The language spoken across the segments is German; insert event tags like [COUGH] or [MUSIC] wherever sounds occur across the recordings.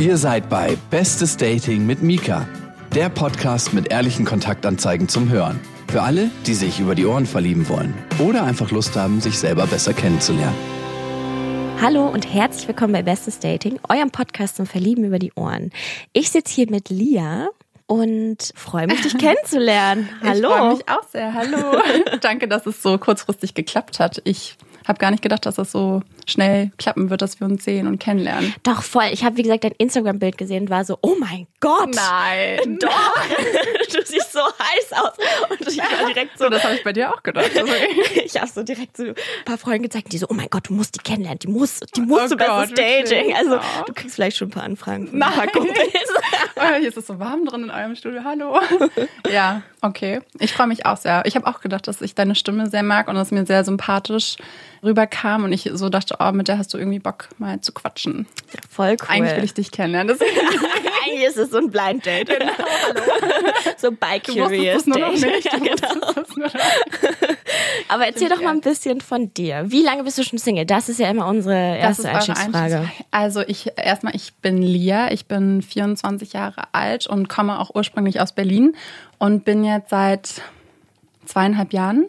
Ihr seid bei Bestes Dating mit Mika, der Podcast mit ehrlichen Kontaktanzeigen zum Hören. Für alle, die sich über die Ohren verlieben wollen oder einfach Lust haben, sich selber besser kennenzulernen. Hallo und herzlich willkommen bei Bestes Dating, eurem Podcast zum Verlieben über die Ohren. Ich sitze hier mit Lia und freue mich, dich [LAUGHS] kennenzulernen. Hallo. Ich freue mich auch sehr. Hallo. [LAUGHS] Danke, dass es so kurzfristig geklappt hat. Ich habe gar nicht gedacht, dass das so schnell klappen wird, dass wir uns sehen und kennenlernen. Doch, voll. Ich habe, wie gesagt, dein Instagram-Bild gesehen und war so, oh mein Gott. Nein. [LAUGHS] Doch. du siehst so heiß aus. Und ich war direkt so. so das habe ich bei dir auch gedacht. [LAUGHS] Also, ich habe so direkt so ein paar Freunden gezeigt, die so, oh mein Gott, du musst die kennenlernen. Die muss, die muss Oh zu Gott, bestes Dating. wirklich? Also, Ja. du kriegst vielleicht schon ein paar Anfragen von Nein. ein paar Kumpels. Oh, [LAUGHS] hier ist es so warm drin in eurem Studio. Hallo. Ja, okay. Ich freue mich auch sehr. Ich habe auch gedacht, dass ich deine Stimme sehr mag und dass mir sehr sympathisch rüberkam und ich so dachte, oh, mit der hast du irgendwie Bock mal zu quatschen. Voll cool. Eigentlich will ich dich kennenlernen. [LAUGHS] Eigentlich ist es so ein Blind Date. Genau, [LAUGHS] so by du wusstest curious das nur noch Date. nicht. Ja, genau. nur noch. [LAUGHS] Aber erzähl doch mal ein bisschen von dir. Wie lange bist du schon Single? Das ist ja immer unsere erste Einstiegsfrage. Also ich erstmal, ich bin Lia, ich bin 24 Jahre alt und komme auch ursprünglich aus Berlin und bin jetzt seit zweieinhalb Jahren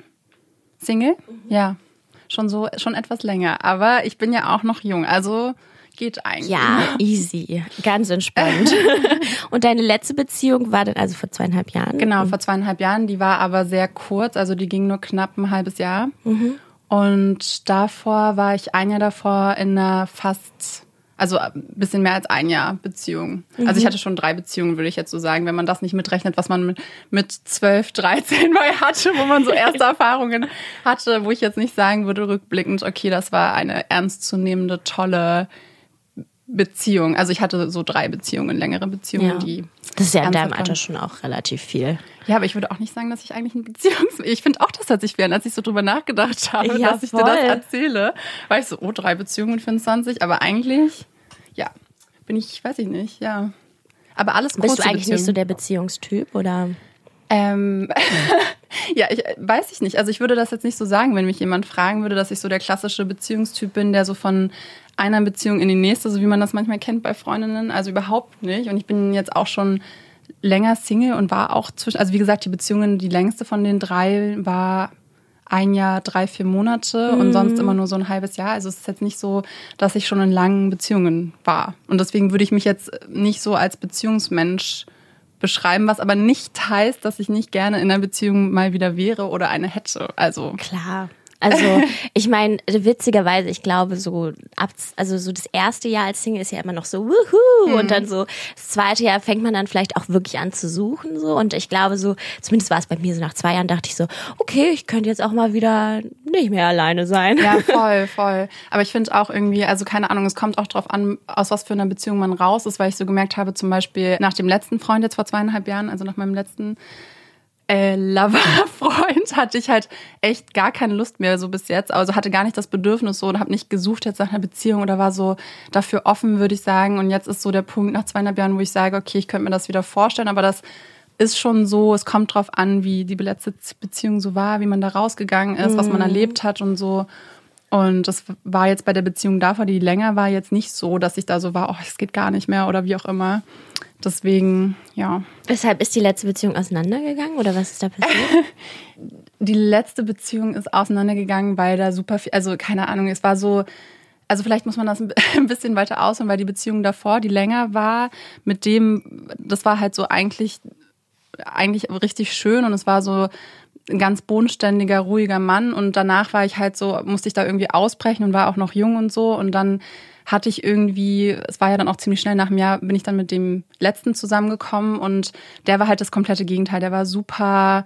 Single. Ja, schon so, schon etwas länger. Aber ich bin ja auch noch jung, also geht eigentlich. Ja, easy. Ganz entspannt. [LAUGHS] Und deine letzte Beziehung war dann also vor zweieinhalb Jahren? Genau, vor zweieinhalb Jahren. Die war aber sehr kurz, also die ging nur knapp ein halbes Jahr. Und davor war ich ein Jahr davor in einer fast, also ein bisschen mehr als ein Jahr Beziehung. Also ich hatte schon drei Beziehungen, würde ich jetzt so sagen, wenn man das nicht mitrechnet, was man mit, mit 12, 13 mal hatte, wo man so erste [LAUGHS] Erfahrungen hatte, wo ich jetzt nicht sagen würde, rückblickend, okay, das war eine ernstzunehmende, tolle Beziehung. Also ich hatte so drei Beziehungen, längere Beziehungen, Ja. die Das ist ja in deinem Alter schon auch relativ viel. Ja, aber ich würde auch nicht sagen, dass ich eigentlich ein Beziehungs... Ich finde auch, das hat sich während, als ich so drüber nachgedacht habe, Ja, dass ich dir das voll. erzähle, war ich so, oh, drei Beziehungen mit 25. Aber eigentlich, ja, bin ich, weiß ich nicht, ja. Aber alles kurze Bist du eigentlich nicht so der Beziehungstyp oder? Ähm, [LAUGHS] ja, ich weiß ich nicht. Also ich würde das jetzt nicht so sagen, wenn mich jemand fragen würde, dass ich so der klassische Beziehungstyp bin, der so von einer Beziehung in die nächste, so wie man das manchmal kennt bei Freundinnen. Also überhaupt nicht. Und ich bin jetzt auch schon länger Single und war auch zwischen, also wie gesagt, die Beziehungen, die längste von den drei war ein Jahr, drei, vier Monate und sonst immer nur so ein halbes Jahr. Also es ist jetzt nicht so, dass ich schon in langen Beziehungen war. Und deswegen würde ich mich jetzt nicht so als Beziehungsmensch beschreiben, was aber nicht heißt, dass ich nicht gerne in einer Beziehung mal wieder wäre oder eine hätte. Also Klar. Also, ich meine, witzigerweise, ich glaube, so ab, also so das erste Jahr als Single ist ja immer noch so wuhu und dann so das zweite Jahr fängt man dann vielleicht auch wirklich an zu suchen so und ich glaube so, zumindest war es bei mir so nach zwei Jahren dachte ich so, okay, ich könnte jetzt auch mal wieder nicht mehr alleine sein. ja, [LAUGHS] voll, voll. Aber ich finde auch irgendwie, also keine Ahnung, es kommt auch drauf an, aus was für einer Beziehung man raus ist, weil ich so gemerkt habe, zum Beispiel nach dem letzten Freund jetzt vor zweieinhalb Jahren, also nach meinem letzten äh, Lover-Freund [LAUGHS] hatte ich halt echt gar keine Lust mehr so bis jetzt. Also hatte gar nicht das Bedürfnis so und habe nicht gesucht jetzt nach einer Beziehung oder war so dafür offen, würde ich sagen. Und jetzt ist so der Punkt nach zweieinhalb Jahren, wo ich sage, okay, ich könnte mir das wieder vorstellen, aber das ist schon so, es kommt drauf an, wie die letzte Beziehung so war, wie man da rausgegangen ist, was man erlebt hat und so. Und das war jetzt bei der Beziehung davor, die länger war, jetzt nicht so, dass ich da so war, oh, es geht gar nicht mehr oder wie auch immer. Deswegen, ja. Weshalb ist die letzte Beziehung auseinandergegangen oder was ist da passiert? [LAUGHS] [LAUGHS] Die letzte Beziehung ist auseinandergegangen, weil da super viel, also keine Ahnung, es war so, also vielleicht muss man das [LAUGHS] ein bisschen weiter ausholen, weil die Beziehung davor, die länger war, mit dem, das war halt so eigentlich, eigentlich richtig schön und es war so ein ganz bodenständiger, ruhiger Mann. Und danach war ich halt so, musste ich da irgendwie ausbrechen und war auch noch jung und so. Und dann hatte ich irgendwie, es war ja dann auch ziemlich schnell nach einem Jahr, bin ich dann mit dem letzten zusammengekommen. Und der war halt das komplette Gegenteil. Der war super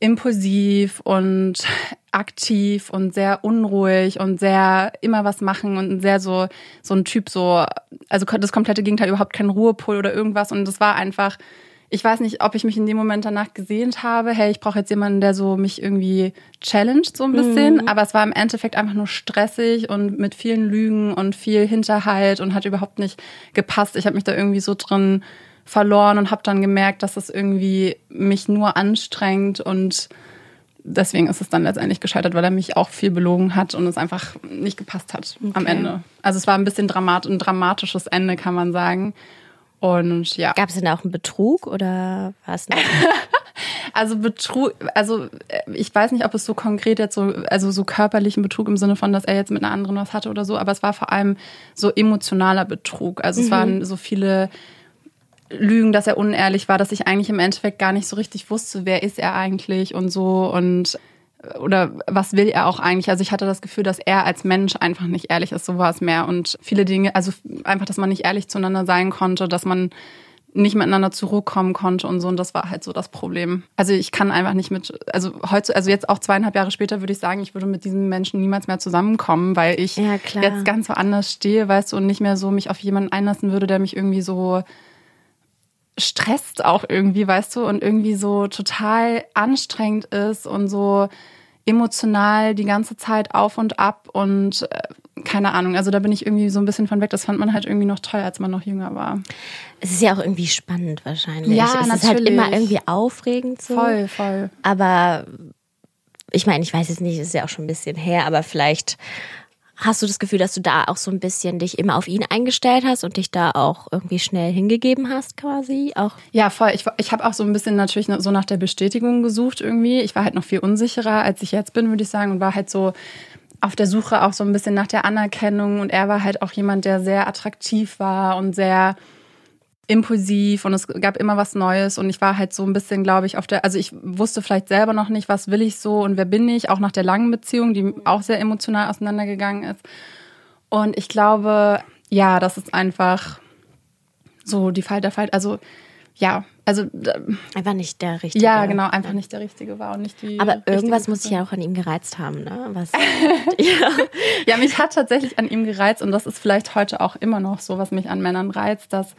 impulsiv und [LAUGHS] aktiv und sehr unruhig und sehr immer was machen und sehr so so ein Typ so also das komplette Gegenteil überhaupt kein Ruhepol oder irgendwas. Und das war einfach ich weiß nicht, ob ich mich in dem Moment danach gesehnt habe, hey, ich brauche jetzt jemanden, der so mich irgendwie challenged so ein bisschen, aber es war im Endeffekt einfach nur stressig und mit vielen Lügen und viel Hinterhalt und hat überhaupt nicht gepasst. Ich habe mich da irgendwie so drin verloren und habe dann gemerkt, dass das irgendwie mich nur anstrengt und deswegen ist es dann letztendlich gescheitert, weil er mich auch viel belogen hat und es einfach nicht gepasst hat okay. am Ende. Also es war ein bisschen dramat ein dramatisches Ende, kann man sagen. Und ja. Gab es denn auch einen Betrug oder war es [LAUGHS] Also Betrug, also äh, ich weiß nicht, ob es so konkret jetzt so, also so körperlichen Betrug im Sinne von, dass er jetzt mit einer anderen was hatte oder so, aber es war vor allem so emotionaler Betrug. Also mhm. es waren so viele Lügen, dass er unehrlich war, dass ich eigentlich im Endeffekt gar nicht so richtig wusste, wer ist er eigentlich und so und oder was will er auch eigentlich? Also ich hatte das Gefühl, dass er als Mensch einfach nicht ehrlich ist, so war es mehr. Und viele Dinge, also einfach, dass man nicht ehrlich zueinander sein konnte, dass man nicht miteinander zurückkommen konnte und so. Und das war halt so das Problem. Also ich kann einfach nicht mit, also heute, also jetzt auch zweieinhalb Jahre später würde ich sagen, ich würde mit diesen Menschen niemals mehr zusammenkommen, weil ich ja, jetzt ganz woanders stehe, weißt du, und nicht mehr so mich auf jemanden einlassen würde, der mich irgendwie so stresst auch irgendwie, weißt du, und irgendwie so total anstrengend ist und so emotional die ganze Zeit auf und ab und äh, keine Ahnung, also da bin ich irgendwie so ein bisschen von weg. Das fand man halt irgendwie noch toll, als man noch jünger war. Es ist ja auch irgendwie spannend wahrscheinlich. Ja, es natürlich. ist halt immer irgendwie aufregend so. Voll, voll. Aber ich meine, ich weiß jetzt nicht, es ist ja auch schon ein bisschen her, aber vielleicht Hast du das Gefühl, dass du da auch so ein bisschen dich immer auf ihn eingestellt hast und dich da auch irgendwie schnell hingegeben hast, quasi? Auch? Ja, voll. Ich, ich habe auch so ein bisschen natürlich so nach der Bestätigung gesucht irgendwie. Ich war halt noch viel unsicherer, als ich jetzt bin, würde ich sagen, und war halt so auf der Suche auch so ein bisschen nach der Anerkennung. Und er war halt auch jemand, der sehr attraktiv war und sehr impulsiv und es gab immer was Neues und ich war halt so ein bisschen, glaube ich, auf der, also ich wusste vielleicht selber noch nicht, was will ich so und wer bin ich, auch nach der langen Beziehung, die auch sehr emotional auseinandergegangen ist. Und ich glaube, ja, das ist einfach so die Fall der Fall, also ja, also einfach nicht der richtige. Ja, genau, einfach nicht der richtige war und nicht die. Aber irgendwas muss ich ja auch an ihm gereizt haben, ne? Was, [LAUGHS] ja. ja, mich hat tatsächlich an ihm gereizt und das ist vielleicht heute auch immer noch so, was mich an Männern reizt, dass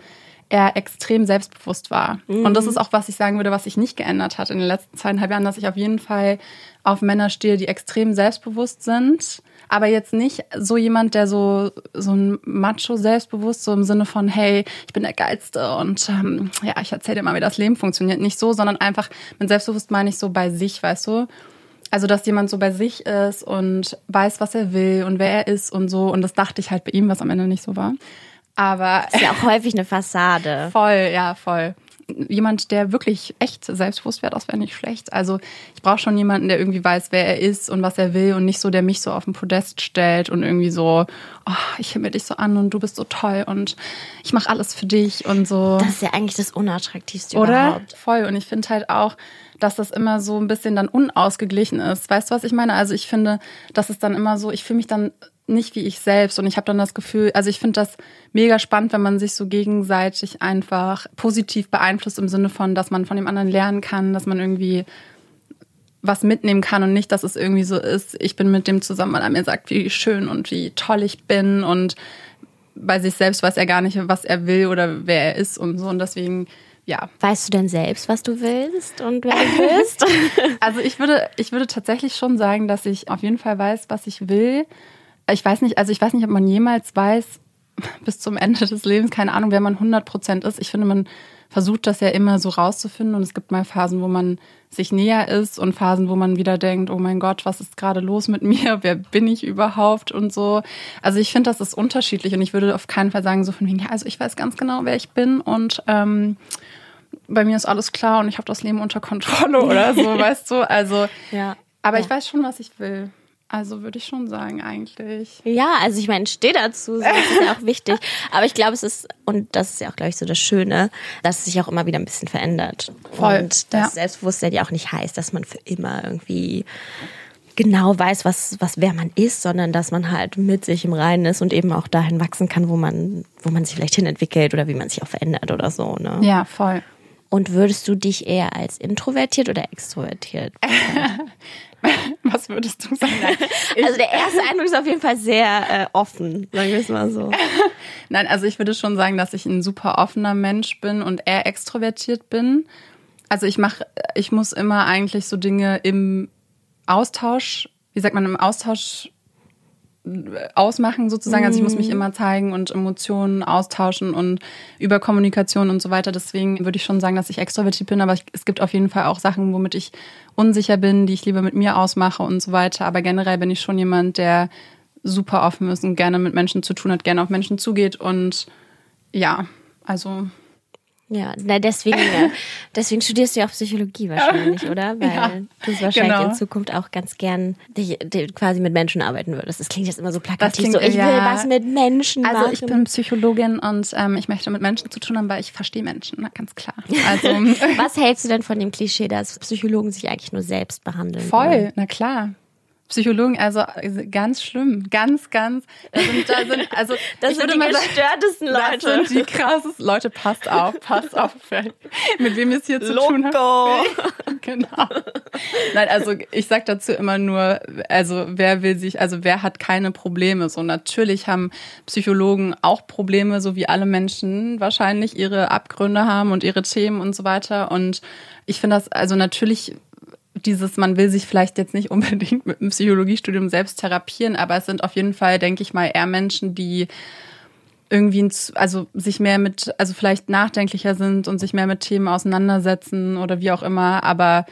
er extrem selbstbewusst war. Mhm. Und das ist auch, was ich sagen würde, was sich nicht geändert hat in den letzten zweieinhalb Jahren, dass ich auf jeden Fall auf Männer stehe, die extrem selbstbewusst sind. Aber jetzt nicht so jemand, der so, so ein Macho selbstbewusst, so im Sinne von, hey, ich bin der Geilste und ähm, ja, ich erzähle dir mal, wie das Leben funktioniert. Nicht so, sondern einfach mit selbstbewusst meine ich so bei sich, weißt du? Also, dass jemand so bei sich ist und weiß, was er will und wer er ist und so. Und das dachte ich halt bei ihm, was am Ende nicht so war. Aber ist ja auch häufig eine Fassade. [LAUGHS] Voll, ja, voll. Jemand, der wirklich echt selbstbewusst wäre, das wäre nicht schlecht. Also ich brauche schon jemanden, der irgendwie weiß, wer er ist und was er will und nicht so, der mich so auf den Podest stellt und irgendwie so, oh, ich himmel dich so an und du bist so toll und ich mache alles für dich und so. Das ist ja eigentlich das Unattraktivste Oder? überhaupt. Voll. Und ich finde halt auch, dass das immer so ein bisschen dann unausgeglichen ist. Weißt du, was ich meine? Also ich finde, dass es dann immer so, ich fühle mich dann nicht wie ich selbst. Und ich habe dann das Gefühl, also ich finde das mega spannend, wenn man sich so gegenseitig einfach positiv beeinflusst im Sinne von, dass man von dem anderen lernen kann, dass man irgendwie was mitnehmen kann und nicht, dass es irgendwie so ist, ich bin mit dem zusammen, weil er mir sagt, wie schön und wie toll ich bin und bei sich selbst weiß er gar nicht, was er will oder wer er ist und so. Und deswegen, ja. Weißt du denn selbst, was du willst und wer du bist? [LAUGHS] also ich würde, ich würde tatsächlich schon sagen, dass ich auf jeden Fall weiß, was ich will ich weiß nicht, also ich weiß nicht, ob man jemals weiß, bis zum Ende des Lebens, keine Ahnung, wer man 100 Prozent ist. Ich finde, man versucht das ja immer so rauszufinden und es gibt mal Phasen, wo man sich näher ist und Phasen, wo man wieder denkt, oh mein Gott, was ist gerade los mit mir? [LAUGHS] Wer bin ich überhaupt? Und so. Also ich finde, das ist unterschiedlich und ich würde auf keinen Fall sagen, so von wegen, ja, also ich weiß ganz genau, wer ich bin und ähm, bei mir ist alles klar und ich habe das Leben unter Kontrolle [LAUGHS] oder so, weißt du? Also, ja. aber ja. ich weiß schon, was ich will. Also würde ich schon sagen, eigentlich. Ja, also ich meine, steh dazu, das ist ja auch wichtig. [LAUGHS] Aber ich glaube, es ist, und das ist ja auch, glaube ich, so das Schöne, dass es sich auch immer wieder ein bisschen verändert. Voll, und das ja. Selbstbewusstsein ja auch nicht heißt, dass man für immer irgendwie genau weiß, was, was wer man ist, sondern dass man halt mit sich im Reinen ist und eben auch dahin wachsen kann, wo man, wo man sich vielleicht hinentwickelt oder wie man sich auch verändert oder so. Ne? Ja, voll. Und würdest du dich eher als introvertiert oder extrovertiert? [LAUGHS] [LAUGHS] Was würdest du sagen? also der erste Eindruck ist auf jeden Fall sehr äh, offen, sagen wir es mal so. [LAUGHS] Nein, also ich würde schon sagen, dass ich ein super offener Mensch bin und eher extrovertiert bin. Also ich mache, ich muss immer eigentlich so Dinge im Austausch, wie sagt man, im Austausch ausmachen sozusagen. Also ich muss mich immer zeigen und Emotionen austauschen und über Kommunikation und so weiter. Deswegen würde ich schon sagen, dass ich extrovertiert bin, aber es gibt auf jeden Fall auch Sachen, womit ich unsicher bin, die ich lieber mit mir ausmache und so weiter. Aber generell bin ich schon jemand, der super offen ist und gerne mit Menschen zu tun hat, gerne auf Menschen zugeht und ja, also Ja, na deswegen, ja. [LAUGHS] deswegen studierst du ja auch Psychologie wahrscheinlich, oder? [LAUGHS] Weil Ja, du wahrscheinlich genau. in Zukunft auch ganz gern dich, dich quasi mit Menschen arbeiten würdest. Das klingt jetzt immer so plakativ, klingt- so ich will ja. was mit Menschen Also machen. ich bin Psychologin und ähm, ich möchte mit Menschen zu tun haben, weil ich verstehe Menschen, na, ganz klar. [LAUGHS] Also was hältst du denn von dem Klischee, dass Psychologen sich eigentlich nur selbst behandeln? voll, na klar. Psychologen, also also ganz schlimm, ganz, ganz. Da sind, da sind, [LAUGHS] also Das ich sind würde die mal sagen, gestörtesten Leute. Das sind die krassesten Leute. Passt auf, passt auf, mit wem es hier zu tun hat. Loco. [LAUGHS] genau. Nein, also ich sag dazu immer nur, also wer will sich, also wer hat keine Probleme? So natürlich haben Psychologen auch Probleme, so wie alle Menschen wahrscheinlich ihre Abgründe haben und ihre Themen und so weiter. Und ich finde das, also natürlich dieses, man will sich vielleicht jetzt nicht unbedingt mit einem Psychologiestudium selbst therapieren, aber es sind auf jeden Fall, denke ich mal, eher Menschen, die irgendwie, also sich mehr mit, also vielleicht nachdenklicher sind und sich mehr mit Themen auseinandersetzen oder wie auch immer, aber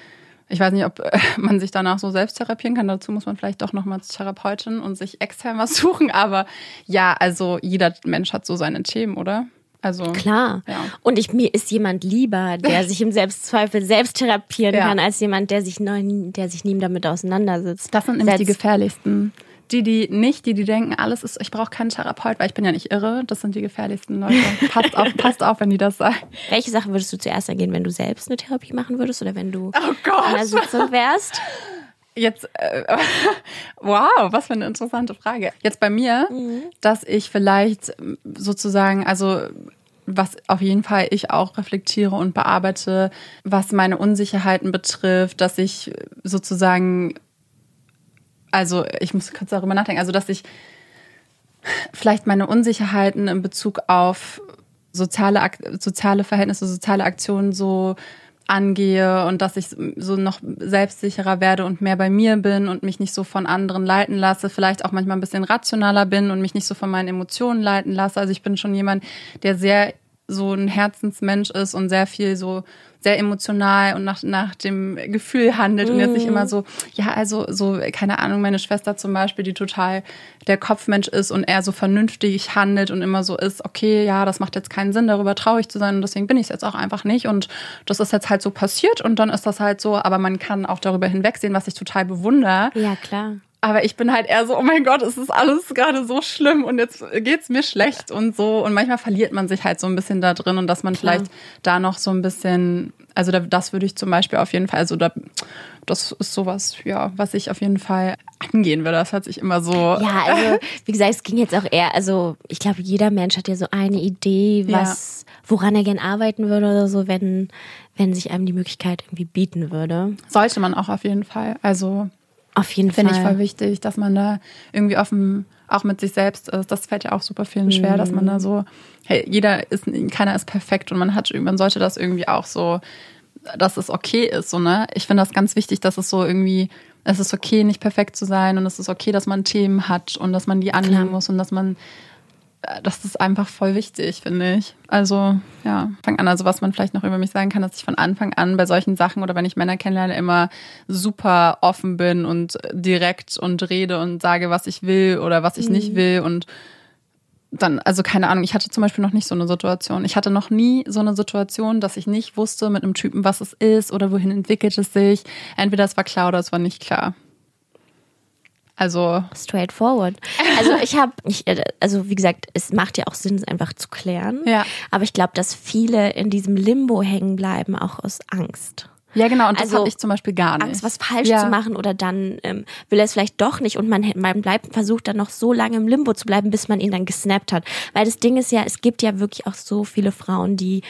ich weiß nicht, ob [LAUGHS] man sich danach so selbst therapieren kann. Dazu muss man vielleicht doch nochmal zur Therapeutin und sich extern was suchen. Aber ja, also jeder Mensch hat so seine Themen, oder? Also Klar. Ja. Und ich, mir ist jemand lieber, der [LAUGHS] sich im Selbstzweifel selbst therapieren Ja. kann, als jemand, der sich, neu, der sich nie damit auseinandersetzt. Das sind nämlich die Setzt. gefährlichsten. Die, die nicht, die, die denken, alles ist, ich brauche keinen Therapeut, weil ich bin ja nicht irre. Das sind die gefährlichsten Leute. [LAUGHS] passt auf, passt auf, wenn die das sagen. Welche Sache würdest du zuerst angehen, wenn du selbst eine Therapie machen würdest oder wenn du Oh Gott. an der Sitzung wärst? Jetzt, äh, [LAUGHS] wow, was für eine interessante Frage. Jetzt bei mir, dass ich vielleicht sozusagen, also was auf jeden Fall ich auch reflektiere und bearbeite, was meine Unsicherheiten betrifft, dass ich sozusagen, also ich muss kurz darüber nachdenken, also dass ich vielleicht meine Unsicherheiten in Bezug auf soziale, soziale Verhältnisse, soziale Aktionen so angehe und dass ich so noch selbstsicherer werde und mehr bei mir bin und mich nicht so von anderen leiten lasse, vielleicht auch manchmal ein bisschen rationaler bin und mich nicht so von meinen Emotionen leiten lasse. Also ich bin schon jemand, der sehr so ein Herzensmensch ist und sehr viel so sehr emotional und nach, nach dem Gefühl handelt und jetzt nicht immer so, ja, also so, keine Ahnung, meine Schwester zum Beispiel, die total der Kopfmensch ist und eher so vernünftig handelt und immer so ist, okay, ja, das macht jetzt keinen Sinn, darüber traurig zu sein und deswegen bin ich es jetzt auch einfach nicht und das ist jetzt halt so passiert und dann ist das halt so, aber man kann auch darüber hinwegsehen, was ich total bewundere. Ja, klar. Aber ich bin halt eher so, oh mein Gott, es ist alles gerade so schlimm und jetzt geht's mir schlecht und so. Und manchmal verliert man sich halt so ein bisschen da drin und dass man Klar. vielleicht da noch so ein bisschen, also da, das würde ich zum Beispiel auf jeden Fall, also da, das ist sowas, ja, was ich auf jeden Fall angehen würde. Das hört sich immer so. Ja, also [LAUGHS] wie gesagt, es ging jetzt auch eher, also ich glaube, jeder Mensch hat ja so eine Idee, was, woran er gern arbeiten würde oder so, wenn, wenn sich einem die Möglichkeit irgendwie bieten würde. Sollte man auch auf jeden Fall. Also Auf jeden finde ich Fall. voll wichtig, dass man da irgendwie offen auch mit sich selbst ist. Das fällt ja auch super vielen schwer, dass man da so, hey, jeder ist, keiner ist perfekt und man hat, man sollte das irgendwie auch so, dass es okay ist, so, ne? Ich finde das ganz wichtig, dass es so irgendwie, es ist okay, nicht perfekt zu sein und es ist okay, dass man Themen hat und dass man die annehmen muss und dass man, das ist einfach voll wichtig, finde ich. Also, ja, fang an. Also, was man vielleicht noch über mich sagen kann, dass ich von Anfang an bei solchen Sachen oder wenn ich Männer kennenlerne, immer super offen bin und direkt und rede und sage, was ich will oder was ich nicht will und dann, also keine Ahnung, ich hatte zum Beispiel noch nicht so eine Situation. Ich hatte noch nie so eine Situation, dass ich nicht wusste mit einem Typen, was es ist oder wohin entwickelt es sich. Entweder es war klar oder es war nicht klar. Also, Straightforward. Also ich habe, ich, äh, also wie gesagt, es macht ja auch Sinn, es einfach zu klären. Ja. Aber ich glaube, dass viele in diesem Limbo hängen bleiben, auch aus Angst. Ja genau, und das Also, habe ich zum Beispiel gar nicht. Angst, was falsch ja. zu machen oder dann ähm, will er es vielleicht doch nicht und man, man bleibt, versucht dann noch so lange im Limbo zu bleiben, bis man ihn dann gesnappt hat. Weil das Ding ist ja, es gibt ja wirklich auch so viele Frauen, die,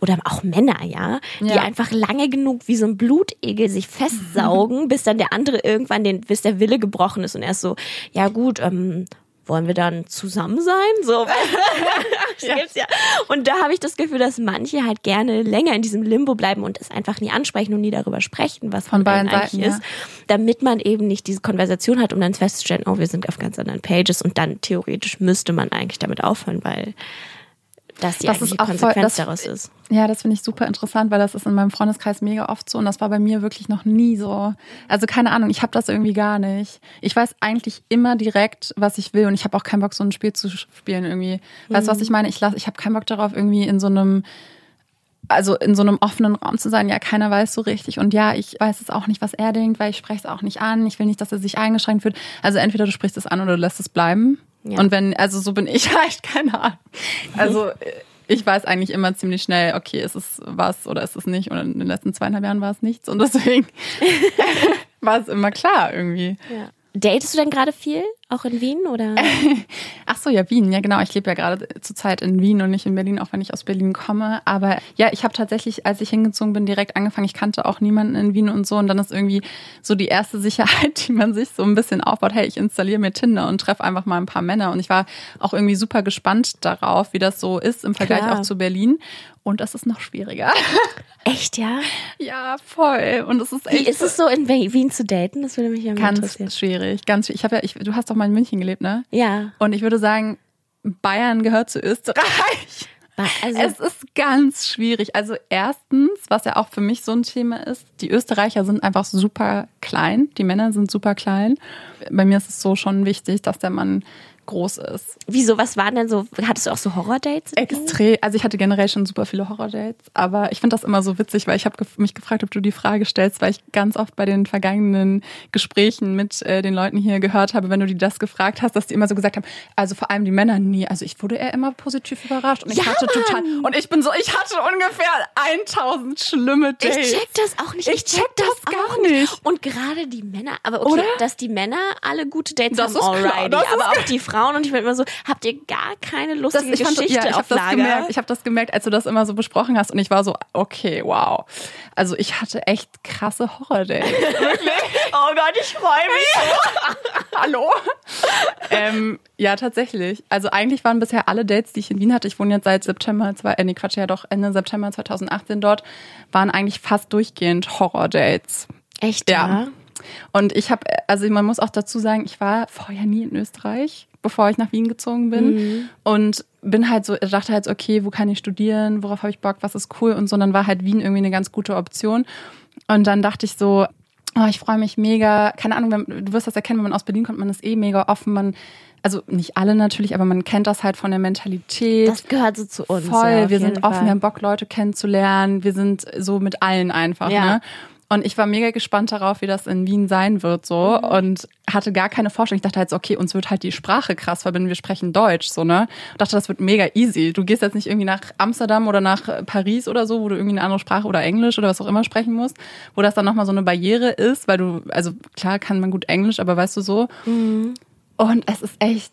oder auch Männer, ja, die Ja. einfach lange genug wie so ein Blutegel sich festsaugen, [LAUGHS] bis dann der andere irgendwann den, bis der Wille gebrochen ist und er ist so, ja gut, ähm, wollen wir dann zusammen sein? So. [LAUGHS] [LAUGHS] ja. ja. Und da habe ich das Gefühl, dass manche halt gerne länger in diesem Limbo bleiben und es einfach nie ansprechen und nie darüber sprechen, was von beiden eigentlich Seiten, ist, damit man eben nicht diese Konversation hat, um dann festzustellen, oh, wir sind auf ganz anderen Pages und dann theoretisch müsste man eigentlich damit aufhören, weil das die Das ist auch voll- Konsequenz das- daraus ist. Ja, das finde ich super interessant, weil das ist in meinem Freundeskreis mega oft so und das war bei mir wirklich noch nie so. Also keine Ahnung, ich habe das irgendwie gar nicht. Ich weiß eigentlich immer direkt, was ich will und ich habe auch keinen Bock, so ein Spiel zu spielen irgendwie. Weißt du, was ich meine? Ich, lass- ich habe keinen Bock darauf, irgendwie in so einem also in so einem offenen Raum zu sein, ja, keiner weiß so richtig. Und ja, ich weiß es auch nicht, was er denkt, weil ich spreche es auch nicht an. Ich will nicht, dass er sich eingeschränkt fühlt. Also entweder du sprichst es an oder du lässt es bleiben. Ja. Und wenn, also so bin ich [LAUGHS] halt, keine Ahnung. Also äh, ich weiß eigentlich immer ziemlich schnell, okay, ist es was oder ist es nicht. Und in den letzten zweieinhalb Jahren war es nichts. Und deswegen [LAUGHS] [LAUGHS] war es immer klar irgendwie. Ja. Datest du denn gerade viel? Auch in Wien oder? [LAUGHS] Ach so, ja, Wien. Ja, genau. Ich lebe ja gerade zurzeit in Wien und nicht in Berlin, auch wenn ich aus Berlin komme. Aber ja, ich habe tatsächlich, als ich hingezogen bin, direkt angefangen. Ich kannte auch niemanden in Wien und so. Und dann ist irgendwie so die erste Sicherheit, [LAUGHS] die man sich so ein bisschen aufbaut. Hey, ich installiere mir Tinder und treffe einfach mal ein paar Männer. Und ich war auch irgendwie super gespannt darauf, wie das so ist im Vergleich Klar. auch zu Berlin. Und das ist noch schwieriger. [LAUGHS] Echt, ja? ja, voll. Und es ist echt Wie ist es so in Wien zu daten? Das würde mich ja ganz interessieren. schwierig. Ganz schwierig. Ich habe ja, ich, du hast doch mal in München gelebt, ne? Ja. Und ich würde sagen, Bayern gehört zu Österreich. Also, Es ist ganz schwierig. Also erstens, was ja auch für mich so ein Thema ist, die Österreicher sind einfach super klein. Die Männer sind super klein. Bei mir ist es so schon wichtig, dass der Mann groß ist. wieso, was waren denn so, hattest du auch so Horror-Dates? Extrem. Also ich hatte generell schon super viele Horror-Dates, aber ich finde das immer so witzig, weil ich habe mich gefragt, ob du die Frage stellst, weil ich ganz oft bei den vergangenen Gesprächen mit äh, den Leuten hier gehört habe, wenn du die das gefragt hast, dass die immer so gesagt haben, also vor allem die Männer nie. Also ich wurde eher immer positiv überrascht und ich Ja, hatte total Mann! und ich bin so, ich hatte ungefähr 1000 schlimme Ich Dates. check das auch nicht. Ich check das gar auch nicht. Und gerade die Männer, aber okay, Oder? dass die Männer alle gute Dates Das haben, ist klar, alrighty. das ist aber auch die Frauen und ich bin immer so, habt ihr gar keine Das, lustige ich fand, Geschichte ja, ich auf habe das Lager? gemerkt. Ich habe das gemerkt, als du das immer so besprochen hast und ich war so, okay, wow. Also ich hatte echt krasse Horror-Dates. [LAUGHS] oh Gott, ich freue mich. [LAUGHS] Hallo? ähm, ja, tatsächlich. Also eigentlich waren bisher alle Dates, die ich in Wien hatte, ich wohne jetzt seit September, zwei, äh, nee, Quatsch, ja doch, Ende September 2018 dort, waren eigentlich fast durchgehend Horror-Dates. Echt, Ja. ja? Und ich habe, also man muss auch dazu sagen, ich war vorher nie in Österreich, bevor ich nach Wien gezogen bin. Und bin halt so, dachte halt, okay, wo kann ich studieren, worauf habe ich Bock, was ist cool und so. Und dann war halt Wien irgendwie eine ganz gute Option. Und dann dachte ich so, oh, ich freue mich mega, keine Ahnung, du wirst das erkennen, wenn man aus Berlin kommt, man ist eh mega offen, man, also nicht alle natürlich, aber man kennt das halt von der Mentalität. Das gehört so zu uns. Voll, ja, wir sind offen, Fall. wir haben Bock, Leute kennenzulernen. Wir sind so mit allen einfach, Ja. ne? Und ich war mega gespannt darauf, wie das in Wien sein wird, so. Mhm. Und hatte gar keine Vorstellung. Ich dachte halt so, okay, uns wird halt die Sprache krass verbinden. Wir sprechen Deutsch, so, ne? Und dachte, das wird mega easy. Du gehst jetzt nicht irgendwie nach Amsterdam oder nach Paris oder so, wo du irgendwie eine andere Sprache oder Englisch oder was auch immer sprechen musst, wo das dann nochmal so eine Barriere ist, weil du, also klar kann man gut Englisch, aber weißt du so. Mhm. Und es ist echt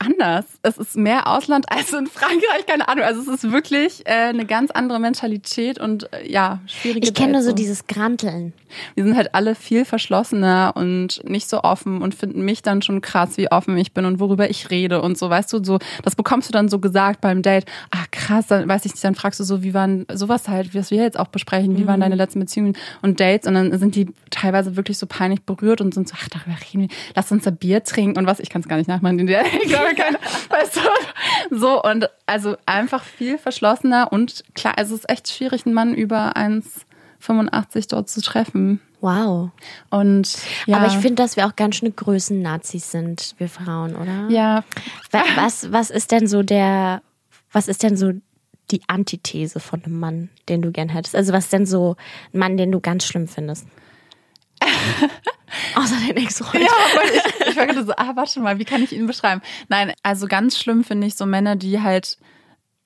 anders. Es ist mehr Ausland [LAUGHS] als in Frankreich, keine Ahnung. Also es ist wirklich äh, eine ganz andere Mentalität und äh, ja, schwierige Ich kenne nur so dieses Granteln. Wir sind halt alle viel verschlossener und nicht so offen und finden mich dann schon krass, wie offen ich bin und worüber ich rede und so, weißt du, so, das bekommst du dann so gesagt beim Date. Ah, krass, dann weiß ich nicht, dann fragst du so, wie waren sowas halt, was wir jetzt auch besprechen, wie waren deine letzten Beziehungen und Dates und dann sind die teilweise wirklich so peinlich berührt und sind so, ach, darüber reden wir, lass uns ein Bier trinken und was, ich kann es gar nicht nachmachen, in der, [LAUGHS] ich glaube, keine, [LAUGHS] weißt du, so und also einfach viel verschlossener und klar, also es ist echt schwierig, einen Mann über 1,85 dort zu treffen. Wow. Und ja, Aber ich finde, dass wir auch ganz schöne Größen-Nazis sind, wir Frauen, oder? ja, Wa- Was, was ist denn so der, was ist denn so die Antithese von einem Mann, den du gern hättest? Also was ist denn so ein Mann, den du ganz schlimm findest? [LAUGHS] Außer den Ex-Freund. ja, weil ich, ich war gerade so, ah, warte mal, wie kann ich ihn beschreiben? Nein, also ganz schlimm finde ich so Männer, die halt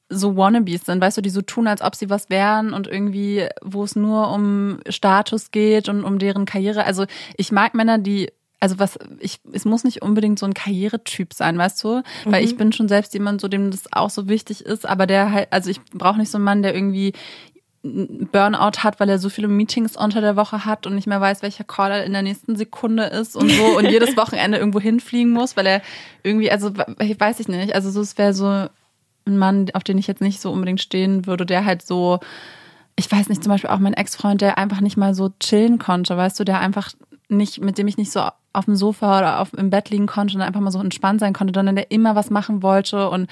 so Wannabes sind, weißt du, die so tun, als ob sie was wären und irgendwie, wo es nur um Status geht und um deren Karriere. Also ich mag Männer, die also was, ich, es muss nicht unbedingt so ein Karrieretyp sein, weißt du? Weil ich bin schon selbst jemand, so dem das auch so wichtig ist, aber der halt, also ich brauche nicht so einen Mann, der irgendwie Burnout hat, weil er so viele Meetings unter der Woche hat und nicht mehr weiß, welcher Call er in der nächsten Sekunde ist und so und jedes [LAUGHS] Wochenende irgendwo hinfliegen muss, weil er irgendwie, also weiß ich nicht, also so es wäre so ein Mann, auf den ich jetzt nicht so unbedingt stehen würde, der halt so, ich weiß nicht, zum Beispiel auch mein Ex-Freund, der einfach nicht mal so chillen konnte, weißt du, der einfach nicht, mit dem ich nicht so auf dem Sofa oder auf, im Bett liegen konnte und einfach mal so entspannt sein konnte, sondern der immer was machen wollte und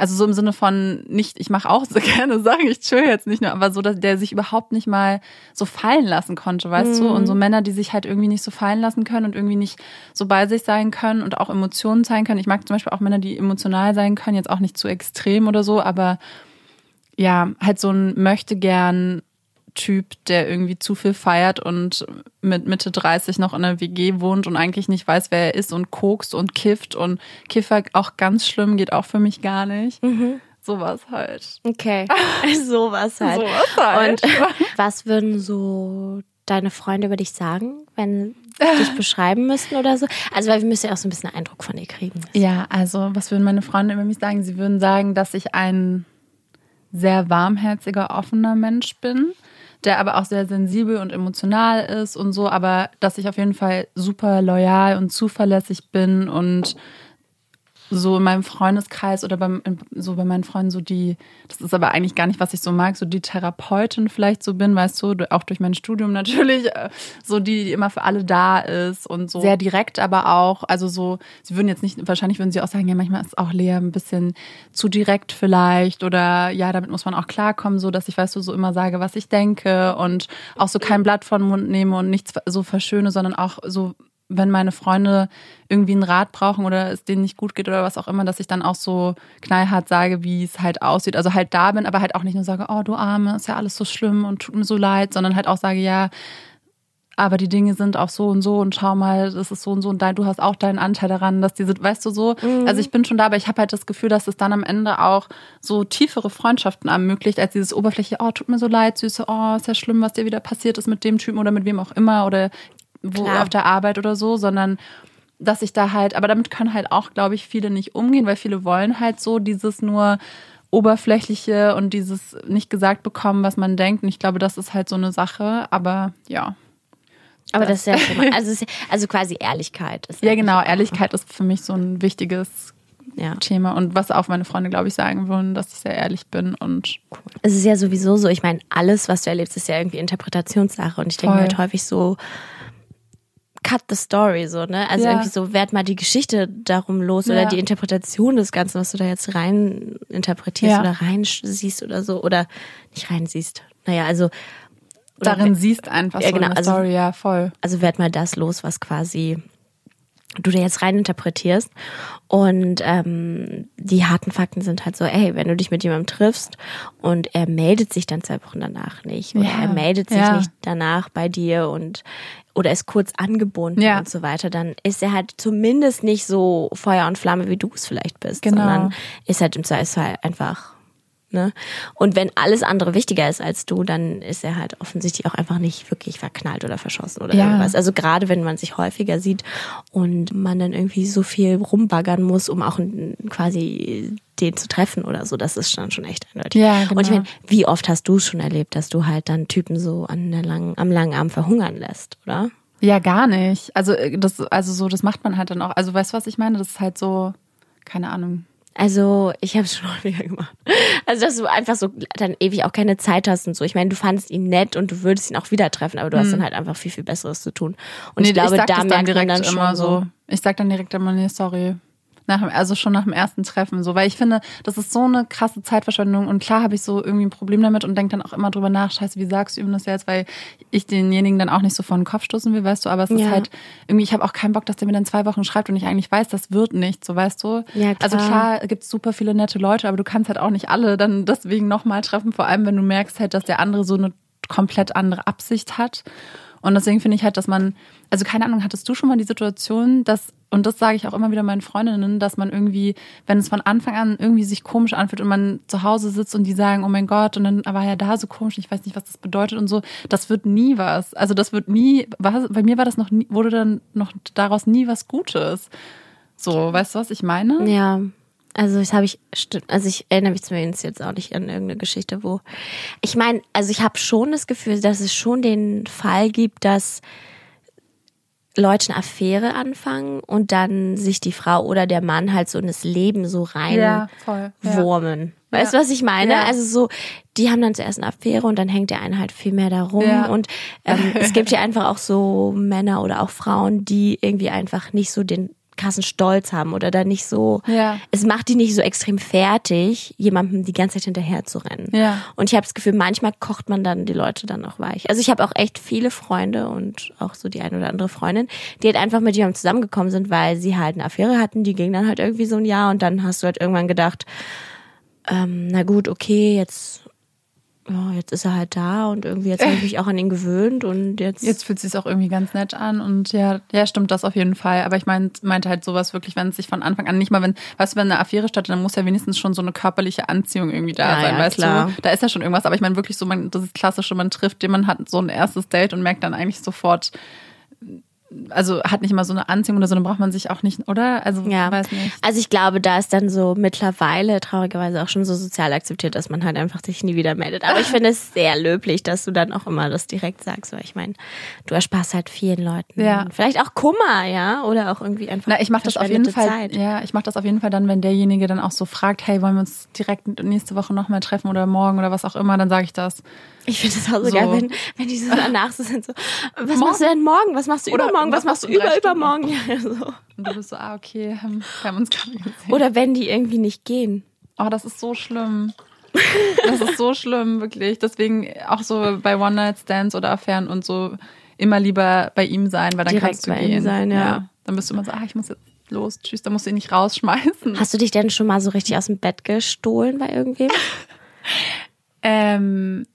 also so im Sinne von nicht, ich mache auch so [LAUGHS] gerne Sachen, ich chill jetzt nicht nur, aber so, dass der sich überhaupt nicht mal so fallen lassen konnte, weißt mhm. du? Und so Männer, die sich halt irgendwie nicht so fallen lassen können und irgendwie nicht so bei sich sein können und auch Emotionen zeigen können. Ich mag zum Beispiel auch Männer, die emotional sein können, jetzt auch nicht zu extrem oder so, aber ja, halt so ein möchte gern Typ, der irgendwie zu viel feiert und mit Mitte 30 noch in einer WG wohnt und eigentlich nicht weiß, wer er ist und kokst und kifft und Kiffer auch ganz schlimm, geht auch für mich gar nicht. Mhm. Sowas halt. Okay. [LAUGHS] [LAUGHS] Sowas halt. Sowas halt. Und [LAUGHS] was würden so deine Freunde über dich sagen, wenn sie dich beschreiben müssten oder so? Also, weil wir müssen ja auch so ein bisschen Eindruck von dir kriegen. Ja, also, was würden meine Freunde über mich sagen? Sie würden sagen, dass ich ein sehr warmherziger, offener Mensch bin der aber auch sehr sensibel und emotional ist und so, aber dass ich auf jeden Fall super loyal und zuverlässig bin und so in meinem Freundeskreis oder beim, so bei meinen Freunden so die, das ist aber eigentlich gar nicht, was ich so mag, so die Therapeutin vielleicht so bin, weißt du, auch durch mein Studium natürlich, äh, so die, die immer für alle da ist und so. Sehr direkt, aber auch, also so, sie würden jetzt nicht, wahrscheinlich würden sie auch sagen, ja, manchmal ist auch Lea ein bisschen zu direkt vielleicht oder ja, damit muss man auch klarkommen, so dass ich, weißt du, so immer sage, was ich denke und auch so kein Blatt von Mund nehme und nichts so verschöne, sondern auch so wenn meine Freunde irgendwie einen Rat brauchen oder es denen nicht gut geht oder was auch immer, dass ich dann auch so knallhart sage, wie es halt aussieht. Also halt da bin, aber halt auch nicht nur sage, oh du Arme, ist ja alles so schlimm und tut mir so leid, sondern halt auch sage, ja, aber die Dinge sind auch so und so und schau mal, das ist so und so und du hast auch deinen Anteil daran, dass diese, weißt du so, mhm. also ich bin schon da, aber ich habe halt das Gefühl, dass es dann am Ende auch so tiefere Freundschaften ermöglicht, als dieses Oberfläche, oh, tut mir so leid, Süße, oh, ist ja schlimm, was dir wieder passiert ist mit dem Typen oder mit wem auch immer oder wo Klar. auf der Arbeit oder so, sondern dass ich da halt, aber damit können halt auch, glaube ich, viele nicht umgehen, weil viele wollen halt so dieses nur oberflächliche und dieses nicht gesagt bekommen, was man denkt. Und ich glaube, das ist halt so eine Sache, aber ja. Aber das, das ist ja [LAUGHS] also, also quasi Ehrlichkeit. Ist ja, genau. Ehrlichkeit ist für mich so ein wichtiges ja. Thema und was auch meine Freunde, glaube ich, sagen würden, dass ich sehr ehrlich bin und cool. Es ist ja sowieso so, ich meine, alles, was du erlebst, ist ja irgendwie Interpretationssache und ich denke halt häufig so, cut the story, so, ne? Also ja. irgendwie so, werd mal die Geschichte darum los ja. oder die Interpretation des Ganzen, was du da jetzt rein interpretierst ja. oder rein siehst oder so, oder nicht rein siehst. Naja, also. Darin siehst einfach ja, so genau, eine also, Story, ja, voll. Also werd mal das los, was quasi du da jetzt rein interpretierst. Und ähm, die harten Fakten sind halt so, ey, wenn du dich mit jemandem triffst und er meldet sich dann zwei Wochen danach nicht oder ja, er meldet sich ja. nicht danach bei dir und oder ist kurz angebunden ja. und so weiter, dann ist er halt zumindest nicht so Feuer und Flamme, wie du es vielleicht bist, genau. sondern ist halt im Zweifelsfall einfach Ne? Und wenn alles andere wichtiger ist als du, dann ist er halt offensichtlich auch einfach nicht wirklich verknallt oder verschossen oder ja. irgendwas. Also gerade wenn man sich häufiger sieht und man dann irgendwie so viel rumbaggern muss, um auch quasi den zu treffen oder so, das ist dann schon echt eindeutig. Ja, genau. Und ich meine, wie oft hast du schon erlebt, dass du halt dann Typen so an der langen, am langen Arm verhungern lässt, oder? Ja, gar nicht. Also äh, das, also so, das macht man halt dann auch. Also weißt du, was ich meine? Das ist halt so, keine Ahnung also, ich habe es schon [LAUGHS] häufiger gemacht. Also, dass du einfach so dann ewig auch keine Zeit hast und so. Ich meine, du fandest ihn nett und du würdest ihn auch wieder treffen, aber du hast hm. dann halt einfach viel, viel Besseres zu tun. Und nee, ich glaube, ich da merkt man dann schon so. Ich sag dann direkt immer, nee, sorry, nach, also schon nach dem ersten Treffen so, weil ich finde, das ist so eine krasse Zeitverschwendung und klar habe ich so irgendwie ein Problem damit und denke dann auch immer drüber nach, scheiße, wie sagst du ihm das jetzt, weil ich denjenigen dann auch nicht so vor den Kopf stoßen will, weißt du, aber es ja. ist halt irgendwie, ich habe auch keinen Bock, dass der mir dann zwei Wochen schreibt und ich eigentlich weiß, das wird nicht, so weißt du. Ja, klar. Also klar gibt es super viele nette Leute, aber du kannst halt auch nicht alle dann deswegen nochmal treffen, vor allem wenn du merkst halt, dass der andere so eine komplett andere Absicht hat. Und deswegen finde ich halt, dass man, also keine Ahnung, hattest du schon mal die Situation, dass, und das sage ich auch immer wieder meinen Freundinnen, dass man irgendwie, wenn es von Anfang an irgendwie sich komisch anfühlt und man zu Hause sitzt und die sagen, oh mein Gott, und dann war ja da so komisch, ich weiß nicht, was das bedeutet und so, das wird nie was. Also das wird nie, war, bei mir war das noch nie, wurde dann noch daraus nie was Gutes. So, weißt du, was ich meine? Ja. Also das habe ich, also ich erinnere mich zumindest jetzt auch nicht an irgendeine Geschichte, wo ich meine, also ich habe schon das Gefühl, dass es schon den Fall gibt, dass Leute eine Affäre anfangen und dann sich die Frau oder der Mann halt so in das Leben so rein Ja, voll. Ja. Weißt du, was ich meine? Ja. Also so, die haben dann zuerst eine Affäre und dann hängt der eine halt viel mehr da rum. Ja. Und ähm, es gibt ja einfach auch so Männer oder auch Frauen, die irgendwie einfach nicht so den krassen Stolz haben oder da nicht so, Ja. es macht die nicht so extrem fertig, jemandem die ganze Zeit hinterher zu rennen. Ja. Und ich habe das Gefühl, manchmal kocht man dann die Leute dann auch weich. Also ich habe auch echt viele Freunde und auch so die eine oder andere Freundin, die halt einfach mit jemandem zusammengekommen sind, weil sie halt eine Affäre hatten, die ging dann halt irgendwie so ein Jahr und dann hast du halt irgendwann gedacht, ähm, na gut, okay, jetzt, ja, jetzt ist er halt da und irgendwie jetzt habe ich mich auch an ihn gewöhnt und jetzt, Jetzt fühlt es sich auch irgendwie ganz nett an und ja, ja, stimmt das auf jeden Fall. Aber ich mein, meinte halt sowas wirklich, wenn es sich von Anfang an nicht mal, wenn, weißt du, wenn eine Affäre stattfindet, dann muss ja wenigstens schon so eine körperliche Anziehung irgendwie da Ja, sein, ja, weißt klar. du? Da ist ja schon irgendwas. Aber ich meine wirklich so, man, das ist klassische, man trifft den, man hat so ein erstes Date und merkt dann eigentlich sofort, also hat nicht mal so eine Anziehung oder so, dann braucht man sich auch nicht, oder? Also, Ja, weiß nicht. also ich glaube, da ist dann so mittlerweile traurigerweise auch schon so sozial akzeptiert, dass man halt einfach sich nie wieder meldet. Aber ich [LAUGHS] finde es sehr löblich, dass du dann auch immer das direkt sagst, weil ich meine, du ersparst halt vielen Leuten. Ja. Vielleicht auch Kummer, ja, oder auch irgendwie einfach. Na, ich mache das auf jeden Fall. Zeit. Ja, ich mache das auf jeden Fall dann, wenn derjenige dann auch so fragt, hey, wollen wir uns direkt nächste Woche nochmal treffen oder morgen oder was auch immer, dann sage ich das. Ich finde es auch so, So. geil, wenn, wenn die so danach so sind, so, was machst du denn morgen? Was machst du Oder übermorgen? Was machst du über übermorgen? [LAUGHS] Ja, so. Und du bist so, ah, okay, [LAUGHS] wir haben uns gerade gesehen. Oder wenn die irgendwie nicht gehen. Oh, das ist so schlimm. Das ist so schlimm, wirklich. Deswegen auch so bei One-Night-Stands oder Affären und so immer lieber bei ihm sein, weil dann Direkt kannst du bei ihm gehen. sein, ja. Dann bist du immer so, ah, ich muss jetzt los, tschüss, dann musst du ihn nicht rausschmeißen. Hast du dich denn schon mal so richtig aus dem Bett gestohlen bei irgendwem? [LAUGHS] Ähm,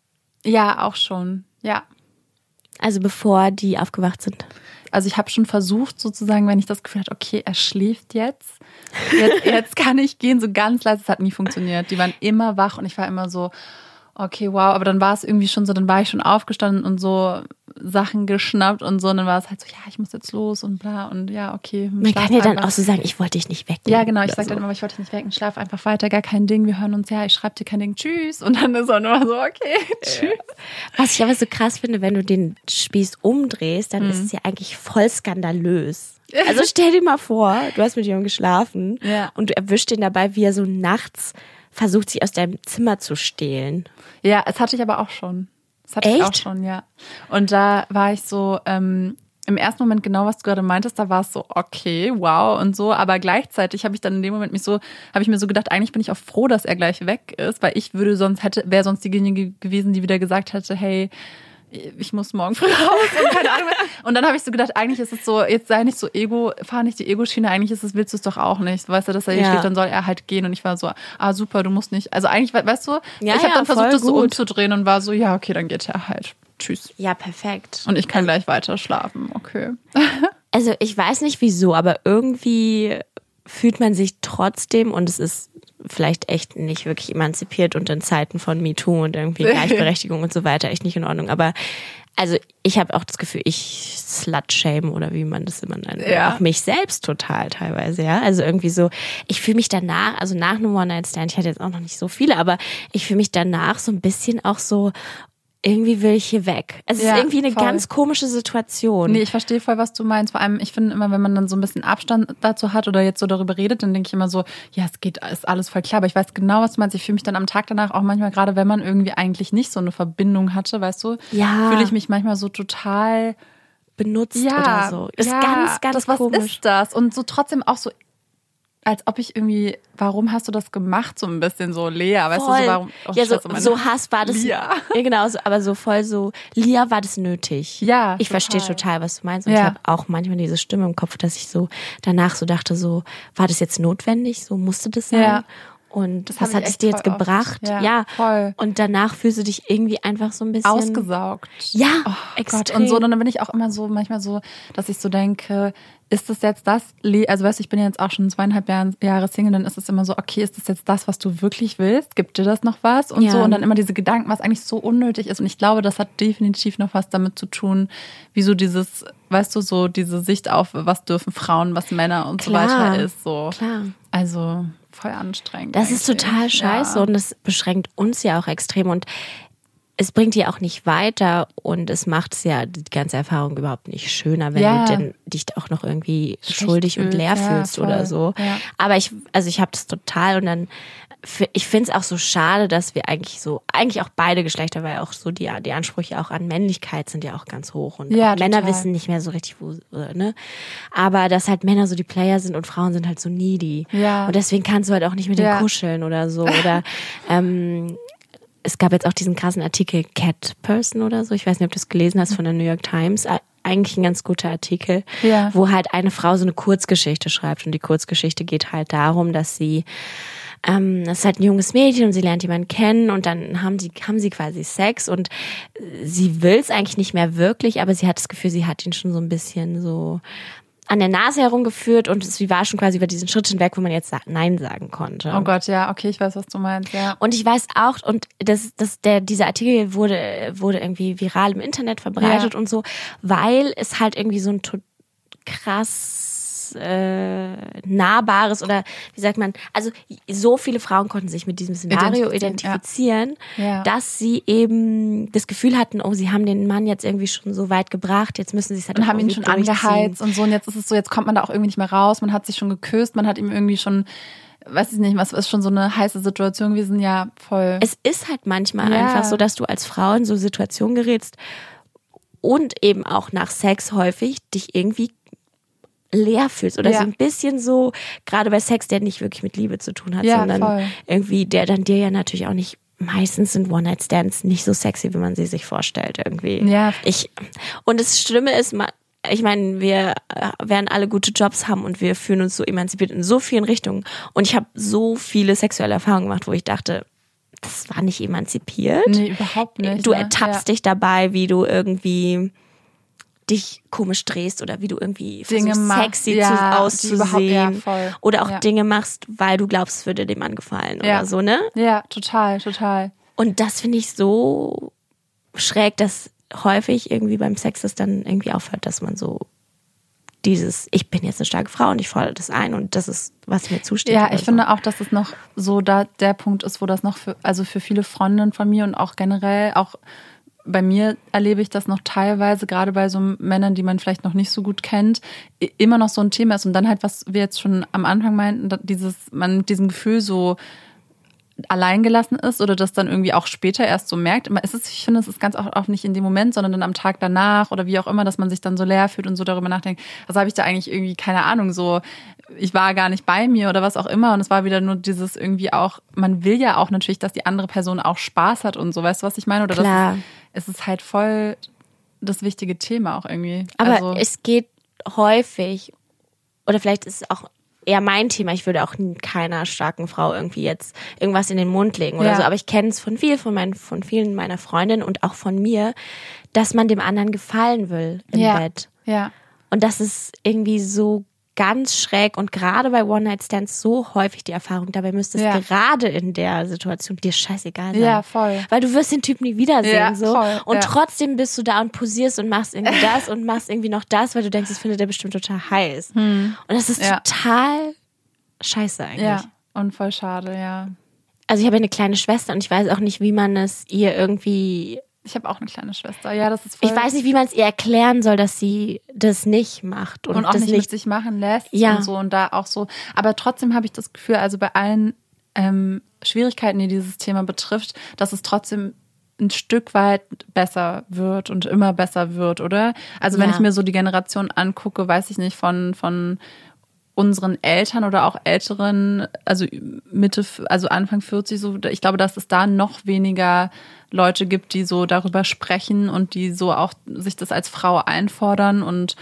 ja, auch schon. Ja. Also bevor die aufgewacht sind. Also ich habe schon versucht, sozusagen, wenn ich das Gefühl hatte, okay, er schläft jetzt, jetzt, [LAUGHS] jetzt kann ich gehen, so ganz leise, es hat nie funktioniert. Die waren immer wach und ich war immer so, okay, wow, aber dann war es irgendwie schon so, dann war ich schon aufgestanden und so Sachen geschnappt und so, und dann war es halt so, ja, ich muss jetzt los und bla und ja, okay. Man kann ja dann einfach. auch so sagen, ich wollte dich nicht wecken. Ja, genau, ich oder sag so. dann immer, ich wollte dich nicht wecken, schlaf einfach weiter, gar kein Ding, wir hören uns, ja, ich schreib dir kein Ding, tschüss. Und dann ist er nur so, okay, [LAUGHS] tschüss. Was ich aber so krass finde, wenn du den Spieß umdrehst, dann Mhm. ist es ja eigentlich voll skandalös. Also stell dir mal vor, du hast mit jemandem geschlafen Ja. und du erwischst ihn dabei, wie er so nachts versucht, sich aus deinem Zimmer zu stehlen. Ja, es hatte ich aber auch schon. Das hatte ich auch Echt? schon, ja. Und da war ich so, ähm, im ersten Moment genau, was du gerade meintest, da war es so, okay, wow und so, aber gleichzeitig habe ich dann in dem Moment mich so, habe ich mir so gedacht, eigentlich bin ich auch froh, dass er gleich weg ist, weil ich würde sonst hätte, wäre sonst diejenige gewesen, die wieder gesagt hätte, hey, ich muss morgen früh [LAUGHS] raus und keine Ahnung. Und dann habe ich so gedacht, eigentlich ist es so, jetzt sei nicht so Ego, fahr nicht die Ego-Schiene, eigentlich ist es, willst du es doch auch nicht. Weißt du, dass er hier Ja. schläft, dann soll er halt gehen. Und ich war so, ah super, du musst nicht. Also eigentlich, we- weißt du, Ja, ich habe ja, dann versucht, das so umzudrehen und war so, ja, okay, dann geht er halt. Tschüss. Ja, perfekt. Und ich kann gleich weiter schlafen, okay. [LAUGHS] Also ich weiß nicht wieso, aber irgendwie fühlt man sich trotzdem und es ist vielleicht echt nicht wirklich emanzipiert und in Zeiten von MeToo und irgendwie [LAUGHS] Gleichberechtigung und so weiter echt nicht in Ordnung. Aber also ich habe auch das Gefühl, ich slut-shame oder wie man das immer nennt. Ja. Auch mich selbst total teilweise, ja. Also irgendwie so, ich fühle mich danach, also nach einem One-Night-Stand, ich hatte jetzt auch noch nicht so viele, aber ich fühle mich danach so ein bisschen auch so, irgendwie will ich hier weg. Es Ja, ist irgendwie eine voll. ganz komische Situation. Nee, ich verstehe voll, was du meinst. Vor allem, ich finde immer, wenn man dann so ein bisschen Abstand dazu hat oder jetzt so darüber redet, dann denke ich immer so, ja, es geht, ist alles voll klar. Aber ich weiß genau, was du meinst. Ich fühle mich dann am Tag danach auch manchmal, gerade wenn man irgendwie eigentlich nicht so eine Verbindung hatte, weißt du, Ja. fühle ich mich manchmal so total benutzt ja, oder so. Ist ja, ganz, ganz das, was komisch. ist das? Und so trotzdem auch so, als ob ich irgendwie, warum hast du das gemacht? So ein bisschen so, Lea, weißt du, so Voll. warum? oh, ja, so, Scheiße, meine- so Hass war das. Lia. Ja, genau, so, aber so voll so, Lia war das nötig. Ja, Ich verstehe total. total, was du meinst. Und Ja. ich habe auch manchmal diese Stimme im Kopf, dass ich so danach so dachte, so, war das jetzt notwendig? So musste das sein? Ja. Und Das was hat es dir jetzt oft. gebracht? Ja, voll. Und danach fühlst du dich irgendwie einfach so ein bisschen ausgesaugt. Ja, oh extrem. Gott. Und so, und dann bin ich auch immer so, manchmal so, dass ich so denke, ist das jetzt das, also weißt du, ich bin jetzt auch schon zweieinhalb Jahre, Jahre Single, dann ist es immer so, okay, ist das jetzt das, was du wirklich willst? Gibt dir das noch was? Und Ja. so, und dann immer diese Gedanken, was eigentlich so unnötig ist. Und ich glaube, das hat definitiv noch was damit zu tun, wie so dieses, weißt du, so diese Sicht auf, was dürfen Frauen, was Männer und Klar. so weiter ist. So. Klar. Also voll anstrengend. Das ist total scheiße ja. und das beschränkt uns ja auch extrem und es bringt die auch nicht weiter und es macht es ja die ganze Erfahrung überhaupt nicht schöner, wenn Ja. du denn dich auch noch irgendwie Schlecht schuldig und leer ja, fühlst oder voll. so. Ja. Aber ich, also ich habe das total und dann, ich finde es auch so schade, dass wir eigentlich so, eigentlich auch beide Geschlechter, weil auch so die, die Ansprüche auch an Männlichkeit sind ja auch ganz hoch und Männer wissen nicht mehr so richtig, wo, ne? Aber dass halt Männer so die Player sind und Frauen sind halt so needy. Ja. Und deswegen kannst du halt auch nicht mit Ja. denen kuscheln oder so. Oder [LAUGHS] ähm, es gab jetzt auch diesen krassen Artikel Cat Person oder so. Ich weiß nicht, ob du das gelesen hast von der New York Times. Ä- Eigentlich ein ganz guter Artikel, Ja. wo halt eine Frau so eine Kurzgeschichte schreibt. Und die Kurzgeschichte geht halt darum, dass sie ähm, das ist halt ein junges Mädchen und sie lernt jemanden kennen und dann haben sie, haben sie quasi Sex und sie will es eigentlich nicht mehr wirklich, aber sie hat das Gefühl, sie hat ihn schon so ein bisschen so an der Nase herumgeführt und sie war schon quasi über diesen Schritt hinweg, wo man jetzt Nein sagen konnte. Oh Gott, ja, okay, ich weiß, was du meinst, ja. Und ich weiß auch, und das, das, der, dieser Artikel wurde, wurde irgendwie viral im Internet verbreitet Ja. und so, weil es halt irgendwie so ein to- äh, nahbares oder wie sagt man, also so viele Frauen konnten sich mit diesem Szenario Identifizieren, identifizieren, Ja. dass sie eben das Gefühl hatten, oh, sie haben den Mann jetzt irgendwie schon so weit gebracht, jetzt müssen sie es halt Und haben ihn schon angeheizt und so. Und jetzt ist es so, jetzt kommt man da auch irgendwie nicht mehr raus. Man hat sich schon geküsst, man hat ihm irgendwie schon, weiß ich nicht, was ist schon so eine heiße Situation gewesen. Ja, voll. es ist halt manchmal Ja. einfach so, dass du als Frau in so Situationen gerätst und eben auch nach Sex häufig dich irgendwie leer fühlst oder Ja. so ein bisschen so, gerade bei Sex, der nicht wirklich mit Liebe zu tun hat, Ja, sondern voll. irgendwie, der dann dir ja natürlich auch nicht Meistens sind One-Night-Stands nicht so sexy, wie man sie sich vorstellt irgendwie. Ja. Ich, und das Schlimme ist, ich meine, wir äh, werden alle gute Jobs haben und wir fühlen uns so emanzipiert in so vielen Richtungen. Und ich habe so viele sexuelle Erfahrungen gemacht, wo ich dachte, das war nicht emanzipiert. nee, überhaupt nicht. Du ne? ertappst ja. dich dabei, wie du irgendwie dich komisch drehst oder wie du irgendwie Dinge sexy ja, ja, auszusehen. voll. oder auch Ja. Dinge machst, weil du glaubst, es würde dem Mann gefallen Ja. oder so, ne? Ja, total, total. Und das finde ich so schräg, dass häufig irgendwie beim Sex es dann irgendwie aufhört, dass man so dieses, ich bin jetzt eine starke Frau und ich fordere das ein und das ist, was mir zusteht. Ja, ich so. finde auch, dass es noch so da der Punkt ist, wo das noch für, also für viele Freundinnen von mir und auch generell, auch bei mir erlebe ich das noch teilweise, gerade bei so Männern, die man vielleicht noch nicht so gut kennt, immer noch so ein Thema ist. Und dann halt, was wir jetzt schon am Anfang meinten, dieses, man mit diesem Gefühl so alleingelassen ist oder das dann irgendwie auch später erst so merkt. Immer ist es, ich finde, es ist ganz oft auch nicht in dem Moment, sondern dann am Tag danach oder wie auch immer, dass man sich dann so leer fühlt und so darüber nachdenkt, was habe ich da eigentlich irgendwie, keine Ahnung, so, ich war gar nicht bei mir oder was auch immer. Und es war wieder nur dieses irgendwie auch, man will ja auch natürlich, dass die andere Person auch Spaß hat und so, weißt du, was ich meine? Oder Klar. Das es ist halt voll das wichtige Thema auch irgendwie. Aber also, es geht häufig, oder vielleicht ist es auch eher mein Thema, ich würde auch keiner starken Frau irgendwie jetzt irgendwas in den Mund legen oder Ja. so, aber ich kenne es von viel, von meinen, von vielen meiner Freundinnen und auch von mir, dass man dem anderen gefallen will im ja, Bett. Ja. Und das ist irgendwie so ganz schräg und gerade bei One-Night-Stands so häufig die Erfahrung. Dabei müsste es Ja. gerade in der Situation dir scheißegal sein. Ja, voll. Weil du wirst den Typ nie wiedersehen. Ja, so. voll, und ja. trotzdem bist du da und posierst und machst irgendwie das und machst irgendwie noch das, weil du denkst, das findet er bestimmt total heiß. Und das ist Hm. Total scheiße eigentlich. Ja. Und voll schade, ja. Also ich habe eine kleine Schwester und ich weiß auch nicht, wie man es ihr irgendwie Ich habe auch eine kleine Schwester. Ja, das ist voll. ich weiß nicht, wie man es ihr erklären soll, dass sie das nicht macht und, und auch das nicht, mit sich machen lässt Ja. und so und da auch so. Aber trotzdem habe ich das Gefühl, also bei allen ähm, Schwierigkeiten, die dieses Thema betrifft, dass es trotzdem ein Stück weit besser wird und immer besser wird, oder? Also wenn Ja. ich mir so die Generation angucke, weiß ich nicht, von, von unseren Eltern oder auch älteren, also Mitte, also Anfang 40, so, ich glaube, dass es da noch weniger Leute gibt, die so darüber sprechen und die so auch sich das als Frau einfordern und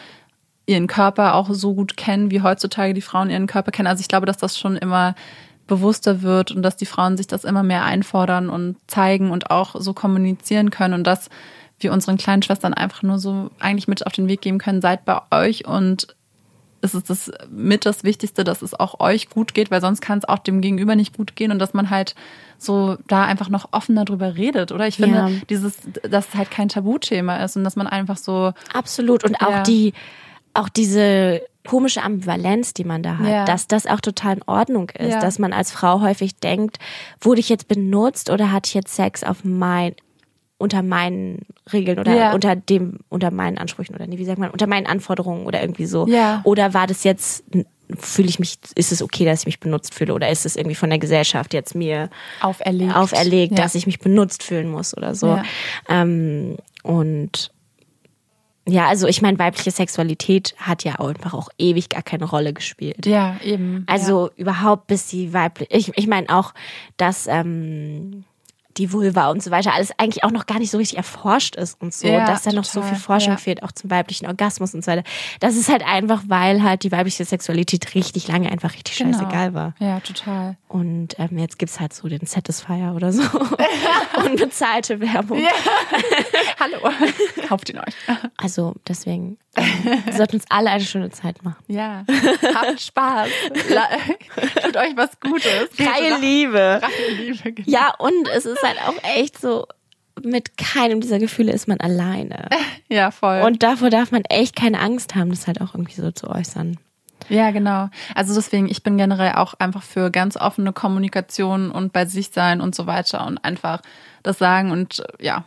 ihren Körper auch so gut kennen, wie heutzutage die Frauen ihren Körper kennen. Also ich glaube, dass das schon immer bewusster wird und dass die Frauen sich das immer mehr einfordern und zeigen und auch so kommunizieren können und dass wir unseren kleinen Schwestern einfach nur so eigentlich mit auf den Weg geben können, seid bei euch und es ist das mit das Wichtigste, dass es auch euch gut geht, weil sonst kann es auch dem Gegenüber nicht gut gehen und dass man halt so da einfach noch offener drüber redet, oder? Ich finde, Ja. dieses, dass es halt kein Tabuthema ist und dass man einfach so, Absolut. Und auch die, auch diese komische Ambivalenz, die man da hat, Ja. dass das auch total in Ordnung ist, Ja. dass man als Frau häufig denkt, wurde ich jetzt benutzt oder hatte ich jetzt Sex auf mein unter meinen Regeln oder Ja. unter dem unter meinen Ansprüchen oder nee, wie sagt man unter meinen Anforderungen oder irgendwie so Ja. oder war das jetzt fühle ich mich ist es okay, dass ich mich benutzt fühle oder ist es irgendwie von der Gesellschaft jetzt mir Auferlegt. auferlegt, Ja. dass ich mich benutzt fühlen muss oder so. Ja. Ähm, und ja, also ich meine, weibliche Sexualität hat ja auch einfach auch ewig gar keine Rolle gespielt. Ja, eben. Also überhaupt bis die weibliche, ich, ich meine auch, dass ähm, die Vulva und so weiter alles eigentlich auch noch gar nicht so richtig erforscht ist und so, Ja, dass da noch so viel Forschung ja. fehlt, auch zum weiblichen Orgasmus und so weiter. Das ist halt einfach, weil halt die weibliche Sexualität richtig lange einfach richtig Genau. scheißegal war. Ja, total. Und ähm, jetzt gibt's halt so den Satisfier oder so. [LAUGHS] [LAUGHS] Unbezahlte Werbung. [LAUGHS] Hallo. Kauft ihn euch. Also deswegen ähm, wir sollten uns alle eine schöne Zeit machen. Ja. Habt Spaß. Tut euch was Gutes. Freie Liebe. Freie Liebe. genau. Ja, und es ist halt auch echt so, mit keinem dieser Gefühle ist man alleine. [LAUGHS] Ja, voll. Und davor darf man echt keine Angst haben, das halt auch irgendwie so zu äußern. Ja, genau. Also deswegen, ich bin generell auch einfach für ganz offene Kommunikation und bei sich sein und so weiter und einfach das sagen und äh, ja,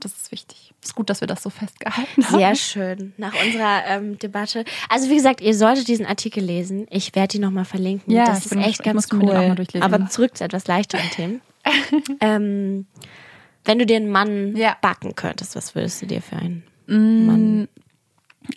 das ist wichtig. Ist gut, dass wir das so festgehalten haben. Sehr schön. Nach unserer ähm, Debatte. Also wie gesagt, ihr solltet diesen Artikel lesen. Ich werde die nochmal verlinken. Ja, das ist echt ganz cool. Aber zurück zu etwas leichteren Themen. [LAUGHS] ähm, wenn du dir einen Mann Ja. backen könntest, was würdest du dir für einen Mm, Mann?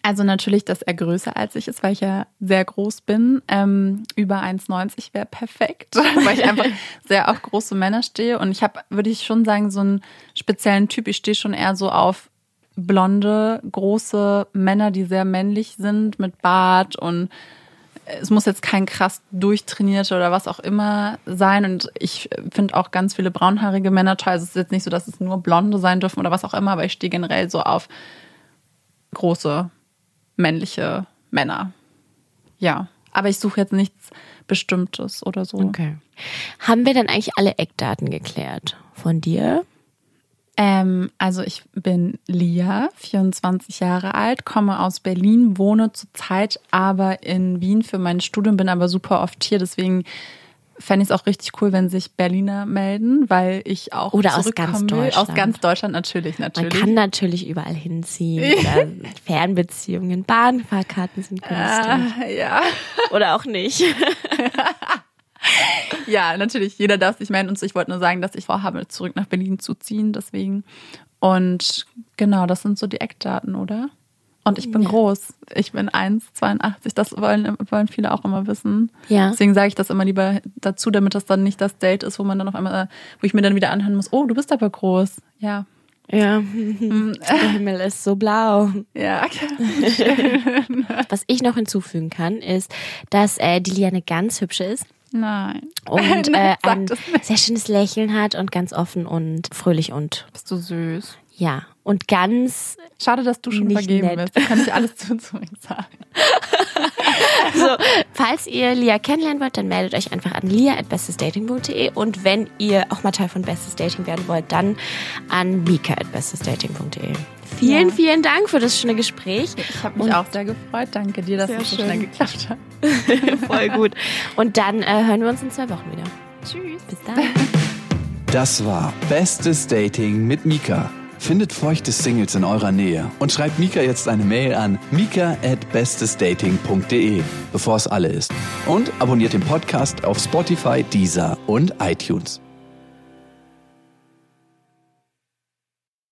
Also natürlich, dass er größer als ich ist, weil ich ja sehr groß bin. Ähm, über 1,90 wäre perfekt, [LAUGHS] weil ich einfach sehr auf große Männer stehe. Und ich habe, würde ich schon sagen, so einen speziellen Typ. Ich stehe schon eher so auf blonde, große Männer, die sehr männlich sind, mit Bart und es muss jetzt kein krass durchtrainierter oder was auch immer sein. Und ich finde auch ganz viele braunhaarige Männer toll. Also es ist jetzt nicht so, dass es nur Blonde sein dürfen oder was auch immer, aber ich stehe generell so auf große männliche Männer. Ja. Aber ich suche jetzt nichts Bestimmtes oder so. Okay. Haben wir dann eigentlich alle Eckdaten geklärt von dir? Ähm, also ich bin Lia, 24 Jahre alt, komme aus Berlin, wohne zurzeit aber in Wien für mein Studium, bin aber super oft hier, deswegen fände ich es auch richtig cool, wenn sich Berliner melden, weil ich auch Oder aus ganz will. Aus Deutschland. ganz Deutschland natürlich, Man natürlich. kann natürlich überall hinziehen [LAUGHS] oder Fernbeziehungen, Bahnfahrkarten sind günstig. Ah, ja. Oder auch nicht. [LAUGHS] [LAUGHS] Ja, natürlich, jeder darf sich melden und ich wollte nur sagen, dass ich vorhabe, zurück nach Berlin zu ziehen, deswegen. Und genau, das sind so die Eckdaten, oder? Und ich bin Ja. groß. Ich bin 1,82. Das wollen, wollen viele auch immer wissen. Ja. Deswegen sage ich das immer lieber dazu, damit das dann nicht das Date ist, wo man dann auf einmal, wo ich mir dann wieder anhören muss, oh, du bist aber groß. Ja. Ja, [LAUGHS] der Himmel ist so blau. Ja. [LAUGHS] Was ich noch hinzufügen kann, ist, dass äh, die Liane ganz hübsch ist Nein. und [LAUGHS] äh, Sag ein sehr schönes Lächeln hat und ganz offen und fröhlich und Bist du süß. ja und ganz Schade, dass du schon vergeben nett. bist. Da kann ich alles [LAUGHS] zu, zu ihm sagen. [LAUGHS] so. Falls ihr Lia kennenlernen wollt, dann meldet euch einfach an lia@bestesdating.de und wenn ihr auch mal Teil von Bestes Dating werden wollt, dann an mika@bestesdating.de. Vielen, Ja. vielen Dank für das schöne Gespräch. Ich habe mich Und- auch sehr gefreut. Danke dir, dass es so schön. schnell geklappt hat. [LAUGHS] Voll gut. Und dann äh, hören wir uns in zwei Wochen wieder. Tschüss. Bis dann. Das war Bestes Dating mit Mika. Findet feuchte Singles in eurer Nähe und schreibt Mika jetzt eine Mail an mika at bestesdating.de, bevor es alle ist. Und abonniert den Podcast auf Spotify, Deezer und iTunes.